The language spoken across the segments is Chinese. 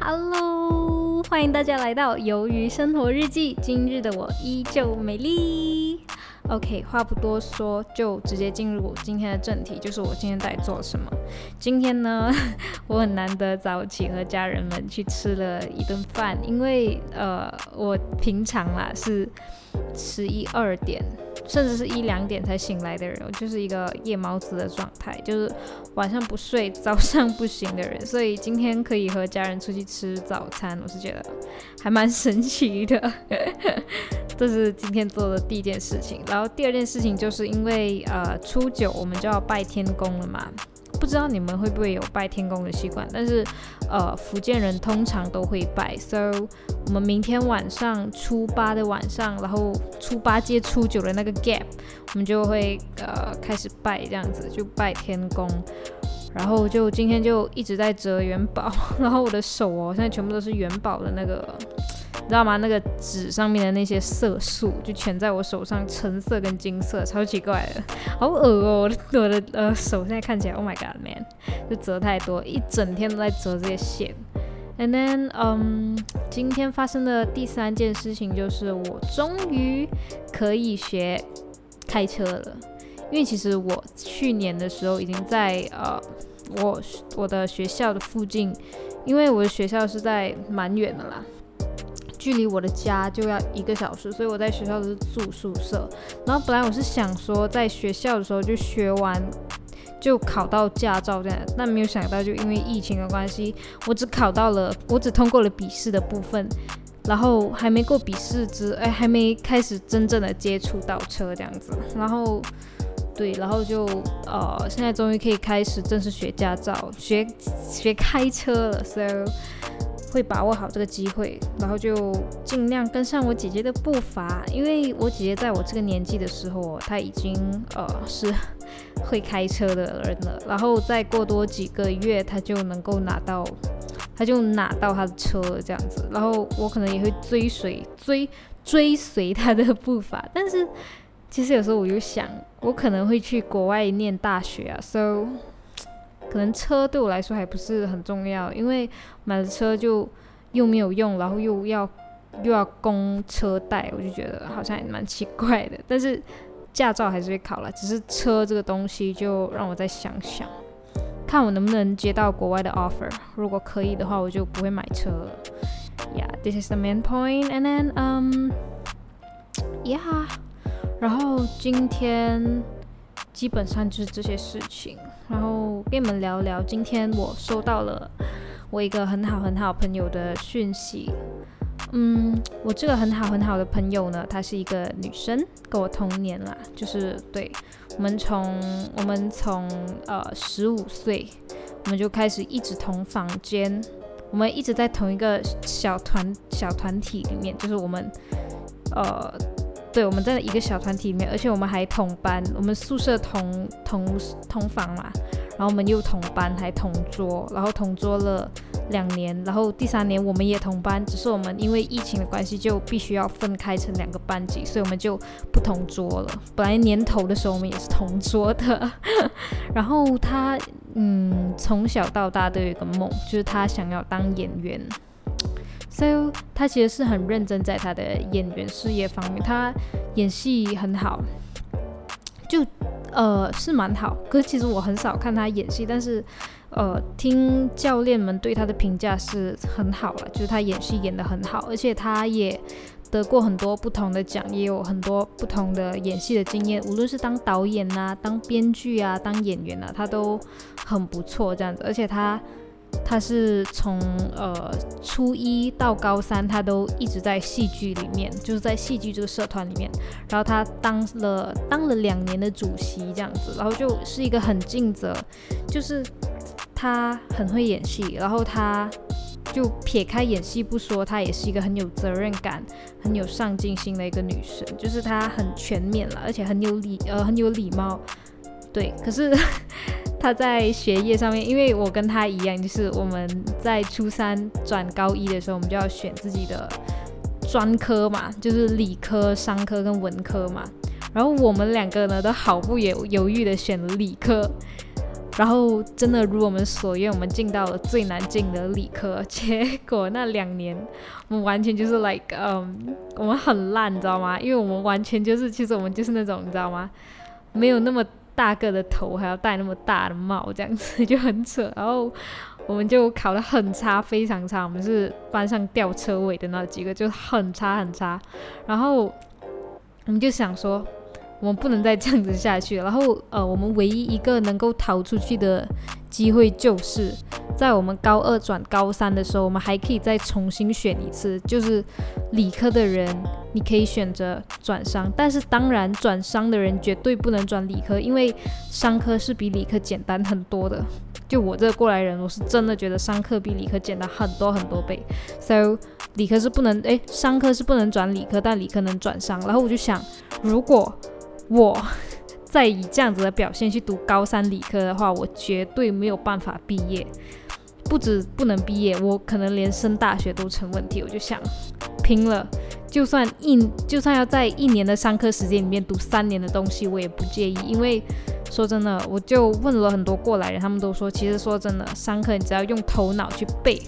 Hello，欢迎大家来到《鱿鱼生活日记》。今日的我依旧美丽。OK，话不多说，就直接进入今天的正题，就是我今天在做什么。今天呢，我很难得早起和家人们去吃了一顿饭，因为呃，我平常啦是十一二点。甚至是一两点才醒来的人，我就是一个夜猫子的状态，就是晚上不睡，早上不醒的人。所以今天可以和家人出去吃早餐，我是觉得还蛮神奇的。这是今天做的第一件事情。然后第二件事情就是因为呃初九我们就要拜天公了嘛。不知道你们会不会有拜天公的习惯，但是，呃，福建人通常都会拜。So，我们明天晚上初八的晚上，然后初八接初九的那个 gap，我们就会呃开始拜这样子，就拜天公。然后就今天就一直在折元宝，然后我的手哦，现在全部都是元宝的那个。你知道吗？那个纸上面的那些色素就全在我手上，橙色跟金色，超奇怪的，好恶哦！我的我的呃手现在看起来，Oh my god man，就折太多，一整天都在折这些线。And then，嗯，今天发生的第三件事情就是我终于可以学开车了，因为其实我去年的时候已经在呃我我的学校的附近，因为我的学校是在蛮远的啦。距离我的家就要一个小时，所以我在学校都是住宿舍。然后本来我是想说，在学校的时候就学完，就考到驾照这样。但没有想到，就因为疫情的关系，我只考到了，我只通过了笔试的部分，然后还没过笔试之，哎，还没开始真正的接触到车这样子。然后，对，然后就呃，现在终于可以开始正式学驾照，学学开车了。So 会把握好这个机会，然后就尽量跟上我姐姐的步伐，因为我姐姐在我这个年纪的时候，她已经呃是会开车的人了，然后再过多几个月，她就能够拿到，她就拿到她的车这样子，然后我可能也会追随追追随她的步伐，但是其实有时候我又想，我可能会去国外念大学啊，so。可能车对我来说还不是很重要，因为买了车就又没有用，然后又要又要供车贷，我就觉得好像还蛮奇怪的。但是驾照还是会考了，只是车这个东西就让我再想想，看我能不能接到国外的 offer。如果可以的话，我就不会买车了。Yeah, this is the main point. And then, um, yeah. 然后今天基本上就是这些事情。然后我跟你们聊聊，今天我收到了我一个很好很好朋友的讯息。嗯，我这个很好很好的朋友呢，她是一个女生，跟我同年啦，就是对我们从我们从呃十五岁，我们就开始一直同房间，我们一直在同一个小团小团体里面，就是我们呃。对，我们在一个小团体里面，而且我们还同班，我们宿舍同同同房嘛，然后我们又同班，还同桌，然后同桌了两年，然后第三年我们也同班，只是我们因为疫情的关系，就必须要分开成两个班级，所以我们就不同桌了。本来年头的时候我们也是同桌的，然后他嗯从小到大都有一个梦，就是他想要当演员。So 他其实是很认真在他的演员事业方面，他演戏很好，就呃是蛮好。可是其实我很少看他演戏，但是呃听教练们对他的评价是很好了，就是他演戏演得很好，而且他也得过很多不同的奖，也有很多不同的演戏的经验，无论是当导演呐、当编剧啊、当演员啊，他都很不错这样子，而且他。他是从呃初一到高三，他都一直在戏剧里面，就是在戏剧这个社团里面。然后他当了当了两年的主席这样子，然后就是一个很尽责，就是他很会演戏。然后他就撇开演戏不说，她也是一个很有责任感、很有上进心的一个女生，就是她很全面了，而且很有礼呃很有礼貌。对，可是。他在学业上面，因为我跟他一样，就是我们在初三转高一的时候，我们就要选自己的专科嘛，就是理科、商科跟文科嘛。然后我们两个呢，都毫不犹犹豫的选了理科。然后真的如我们所愿，我们进到了最难进的理科。结果那两年，我们完全就是 like，嗯，我们很烂，你知道吗？因为我们完全就是，其实我们就是那种，你知道吗？没有那么大个的头，还要戴那么大的帽，这样子就很扯。然后我们就考得很差，非常差。我们是班上吊车尾的那几个，就很差很差。然后我们就想说。我们不能再这样子下去。然后，呃，我们唯一一个能够逃出去的机会，就是在我们高二转高三的时候，我们还可以再重新选一次。就是理科的人，你可以选择转商，但是当然转商的人绝对不能转理科，因为商科是比理科简单很多的。就我这个过来人，我是真的觉得商科比理科简单很多很多倍。So，理科是不能，诶，商科是不能转理科，但理科能转商。然后我就想，如果我再以这样子的表现去读高三理科的话，我绝对没有办法毕业。不止不能毕业，我可能连升大学都成问题。我就想拼了，就算一就算要在一年的上课时间里面读三年的东西，我也不介意。因为说真的，我就问了很多过来人，他们都说，其实说真的，上课你只要用头脑去背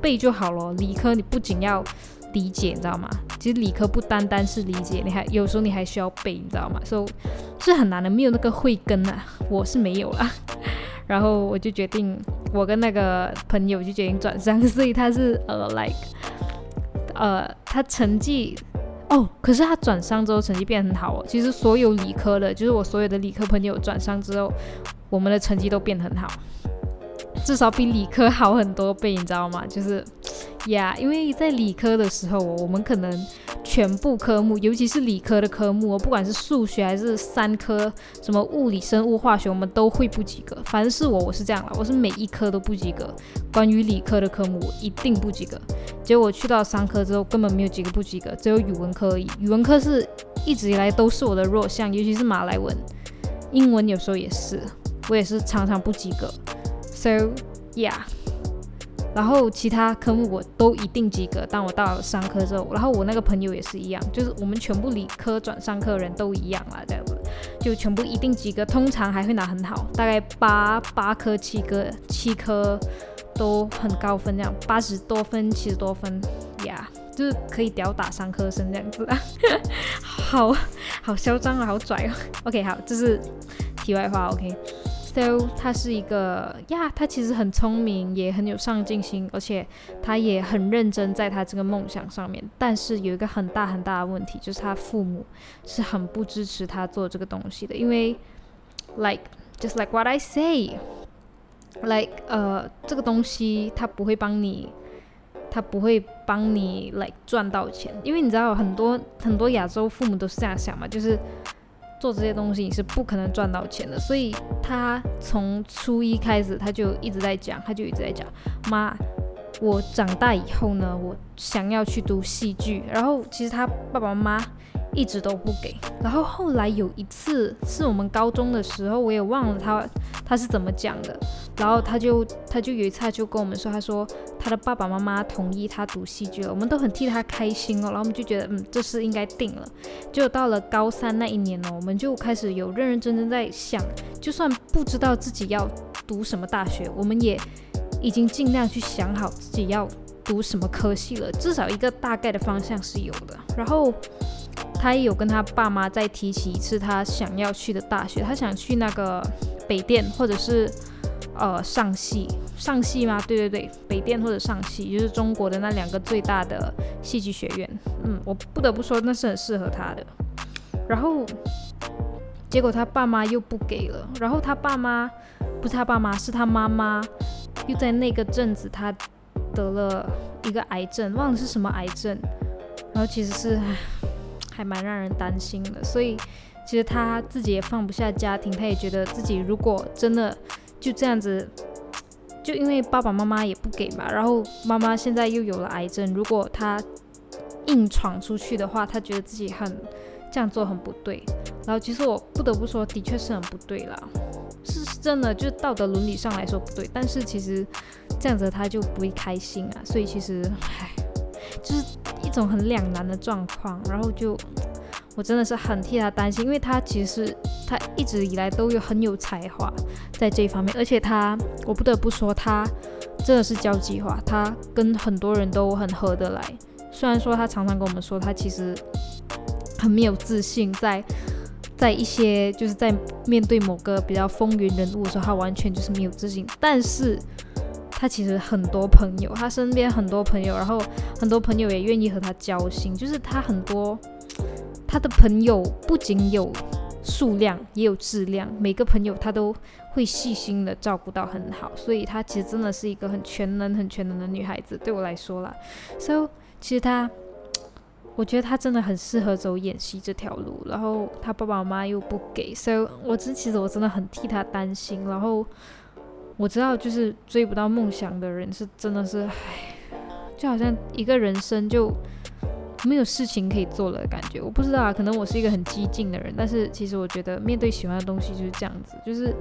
背就好了。理科你不仅要。理解，你知道吗？其实理科不单单是理解，你还有时候你还需要背，你知道吗？所以是很难的，没有那个慧根啊，我是没有了。然后我就决定，我跟那个朋友就决定转商，所以他是呃，like，呃，他成绩哦，可是他转商之后成绩变很好哦。其实所有理科的，就是我所有的理科朋友转商之后，我们的成绩都变很好，至少比理科好很多倍，你知道吗？就是。呀，因为在理科的时候，我们可能全部科目，尤其是理科的科目，不管是数学还是三科，什么物理、生物、化学，我们都会不及格。反正是我，我是这样了，我是每一科都不及格。关于理科的科目，我一定不及格。结果去到三科之后，根本没有几个不及格，只有语文科而已。语文科是一直以来都是我的弱项，尤其是马来文、英文，有时候也是，我也是常常不及格。So yeah。然后其他科目我都一定及格。当我到了商科之后，然后我那个朋友也是一样，就是我们全部理科转商科人都一样啦，这样子就全部一定及格。通常还会拿很好，大概八八科七科七科都很高分，这样八十多分七十多分呀，就是可以吊打三科生这样子啊。好好嚣张啊，好拽哦。OK，好，这是题外话。OK。So 他是一个呀，他其实很聪明，也很有上进心，而且他也很认真在他这个梦想上面。但是有一个很大很大的问题，就是他父母是很不支持他做这个东西的，因为，like just like what I say，like 呃，这个东西他不会帮你，他不会帮你 like 赚到钱，因为你知道很多很多亚洲父母都是这样想嘛，就是。做这些东西你是不可能赚到钱的，所以他从初一开始他就一直在讲，他就一直在讲，妈，我长大以后呢，我想要去读戏剧。然后其实他爸爸妈妈。一直都不给，然后后来有一次是我们高中的时候，我也忘了他他是怎么讲的，然后他就他就有一次他就跟我们说，他说他的爸爸妈妈同意他读戏剧了，我们都很替他开心哦，然后我们就觉得嗯这事应该定了，就到了高三那一年呢，我们就开始有认认真真在想，就算不知道自己要读什么大学，我们也已经尽量去想好自己要读什么科系了，至少一个大概的方向是有的，然后。他有跟他爸妈再提起一次他想要去的大学，他想去那个北电或者是呃上戏，上戏吗？对对对，北电或者上戏，就是中国的那两个最大的戏剧学院。嗯，我不得不说那是很适合他的。然后结果他爸妈又不给了，然后他爸妈不是他爸妈，是他妈妈，又在那个阵子他得了一个癌症，忘了是什么癌症，然后其实是。还蛮让人担心的，所以其实他自己也放不下家庭，他也觉得自己如果真的就这样子，就因为爸爸妈妈也不给嘛，然后妈妈现在又有了癌症，如果他硬闯出去的话，他觉得自己很这样做很不对。然后其实我不得不说，的确是很不对啦，是真的，就道德伦理上来说不对。但是其实这样子他就不会开心啊，所以其实唉，就是。一种很两难的状况，然后就我真的是很替他担心，因为他其实他一直以来都有很有才华在这一方面，而且他我不得不说他真的是交际花，他跟很多人都很合得来。虽然说他常常跟我们说他其实很没有自信，在在一些就是在面对某个比较风云人物的时候，他完全就是没有自信，但是。他其实很多朋友，他身边很多朋友，然后很多朋友也愿意和他交心。就是他很多他的朋友不仅有数量，也有质量。每个朋友他都会细心的照顾到很好，所以他其实真的是一个很全能、很全能的女孩子。对我来说啦，so 其实他，我觉得他真的很适合走演戏这条路。然后他爸爸妈妈又不给，so 我真其实我真的很替他担心。然后。我知道，就是追不到梦想的人是真的是，唉，就好像一个人生就没有事情可以做了的感觉。我不知道啊，可能我是一个很激进的人，但是其实我觉得面对喜欢的东西就是这样子，就是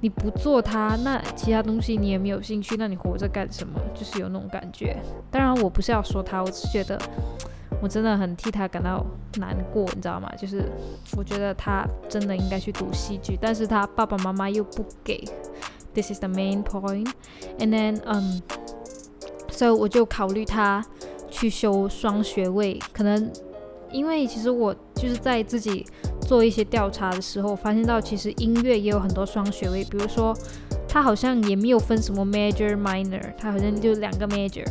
你不做它，那其他东西你也没有兴趣，那你活着干什么？就是有那种感觉。当然，我不是要说他，我只是觉得我真的很替他感到难过，你知道吗？就是我觉得他真的应该去读戏剧，但是他爸爸妈妈又不给。This is the main point, and then um, so 我就考虑他去修双学位，可能因为其实我就是在自己做一些调查的时候，发现到其实音乐也有很多双学位，比如说他好像也没有分什么 major minor，他好像就两个 major，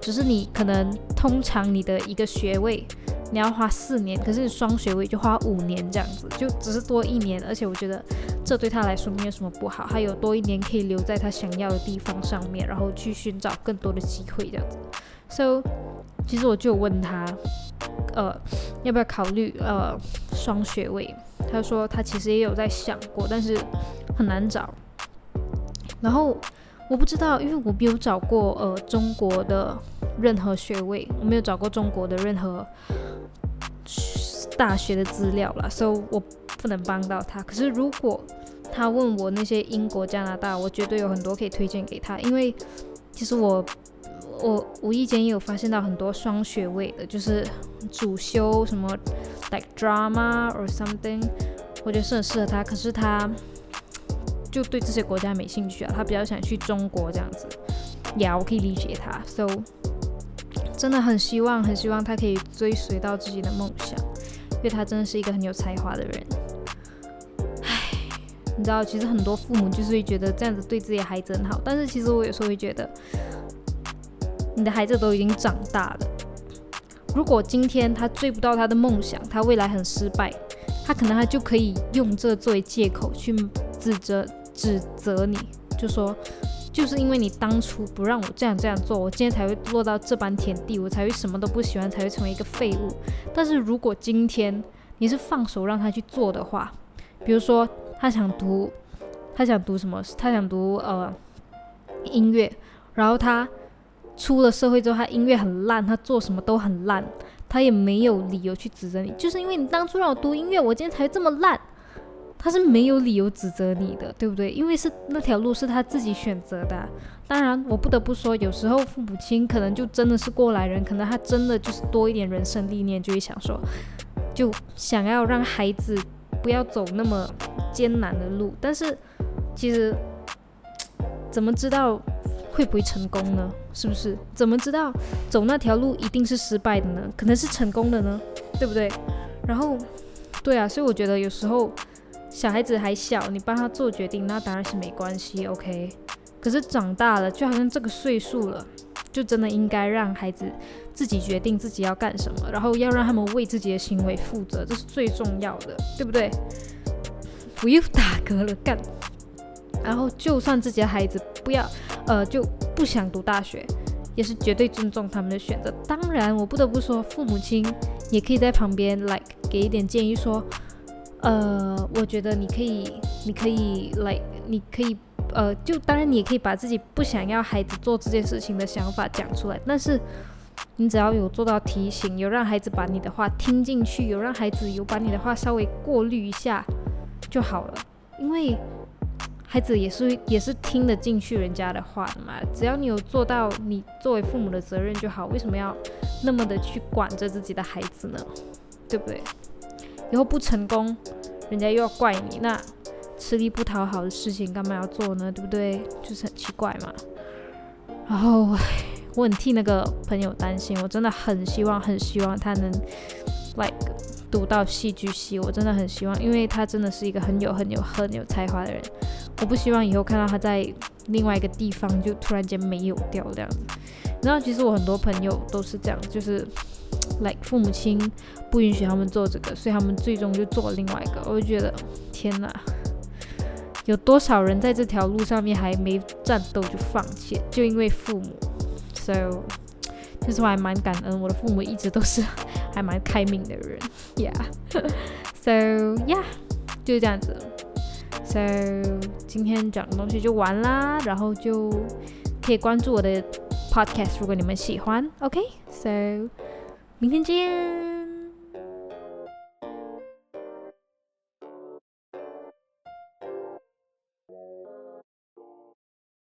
只是你可能通常你的一个学位。你要花四年，可是你双学位就花五年这样子，就只是多一年，而且我觉得这对他来说没有什么不好，他有多一年可以留在他想要的地方上面，然后去寻找更多的机会这样子。So，其实我就问他，呃，要不要考虑呃双学位？他说他其实也有在想过，但是很难找。然后我不知道，因为我没有找过呃中国的任何学位，我没有找过中国的任何。大学的资料了，所以我不能帮到他。可是如果他问我那些英国、加拿大，我绝对有很多可以推荐给他。因为其实我我无意间也有发现到很多双学位的，就是主修什么 like drama or something，我觉得是很适合他。可是他就对这些国家没兴趣啊，他比较想去中国这样子。呀，我可以理解他。So 真的很希望，很希望他可以追随到自己的梦想。因为他真的是一个很有才华的人，你知道，其实很多父母就是会觉得这样子对自己的孩子很好，但是其实我有时候会觉得，你的孩子都已经长大了，如果今天他追不到他的梦想，他未来很失败，他可能他就可以用这作为借口去指责指责你，就说。就是因为你当初不让我这样这样做，我今天才会落到这般田地，我才会什么都不喜欢，才会成为一个废物。但是如果今天你是放手让他去做的话，比如说他想读，他想读什么？他想读呃音乐，然后他出了社会之后，他音乐很烂，他做什么都很烂，他也没有理由去指责你，就是因为你当初让我读音乐，我今天才这么烂。他是没有理由指责你的，对不对？因为是那条路是他自己选择的。当然，我不得不说，有时候父母亲可能就真的是过来人，可能他真的就是多一点人生历练，就会想说，就想要让孩子不要走那么艰难的路。但是，其实怎么知道会不会成功呢？是不是？怎么知道走那条路一定是失败的呢？可能是成功的呢，对不对？然后，对啊，所以我觉得有时候。小孩子还小，你帮他做决定，那当然是没关系，OK。可是长大了，就好像这个岁数了，就真的应该让孩子自己决定自己要干什么，然后要让他们为自己的行为负责，这是最重要的，对不对？不用打嗝了，干。然后，就算自己的孩子不要，呃，就不想读大学，也是绝对尊重他们的选择。当然，我不得不说，父母亲也可以在旁边，like 给一点建议，说。呃，我觉得你可以，你可以来，你可以，呃，就当然你也可以把自己不想要孩子做这件事情的想法讲出来，但是你只要有做到提醒，有让孩子把你的话听进去，有让孩子有把你的话稍微过滤一下就好了，因为孩子也是也是听得进去人家的话的嘛，只要你有做到你作为父母的责任就好，为什么要那么的去管着自己的孩子呢？对不对？以后不成功，人家又要怪你，那吃力不讨好的事情干嘛要做呢？对不对？就是很奇怪嘛。然后，我很替那个朋友担心，我真的很希望，很希望他能，like 读到戏剧系，我真的很希望，因为他真的是一个很有、很有、很有才华的人。我不希望以后看到他在另外一个地方就突然间没有掉这样子。然后，其实我很多朋友都是这样，就是。like 父母亲不允许他们做这个，所以他们最终就做了另外一个。我就觉得，天哪，有多少人在这条路上面还没战斗就放弃，就因为父母。So，其实我还蛮感恩，我的父母一直都是还蛮开明的人。Yeah，So yeah，就是这样子。So 今天讲的东西就完啦，然后就可以关注我的 podcast，如果你们喜欢。OK，So。明天见。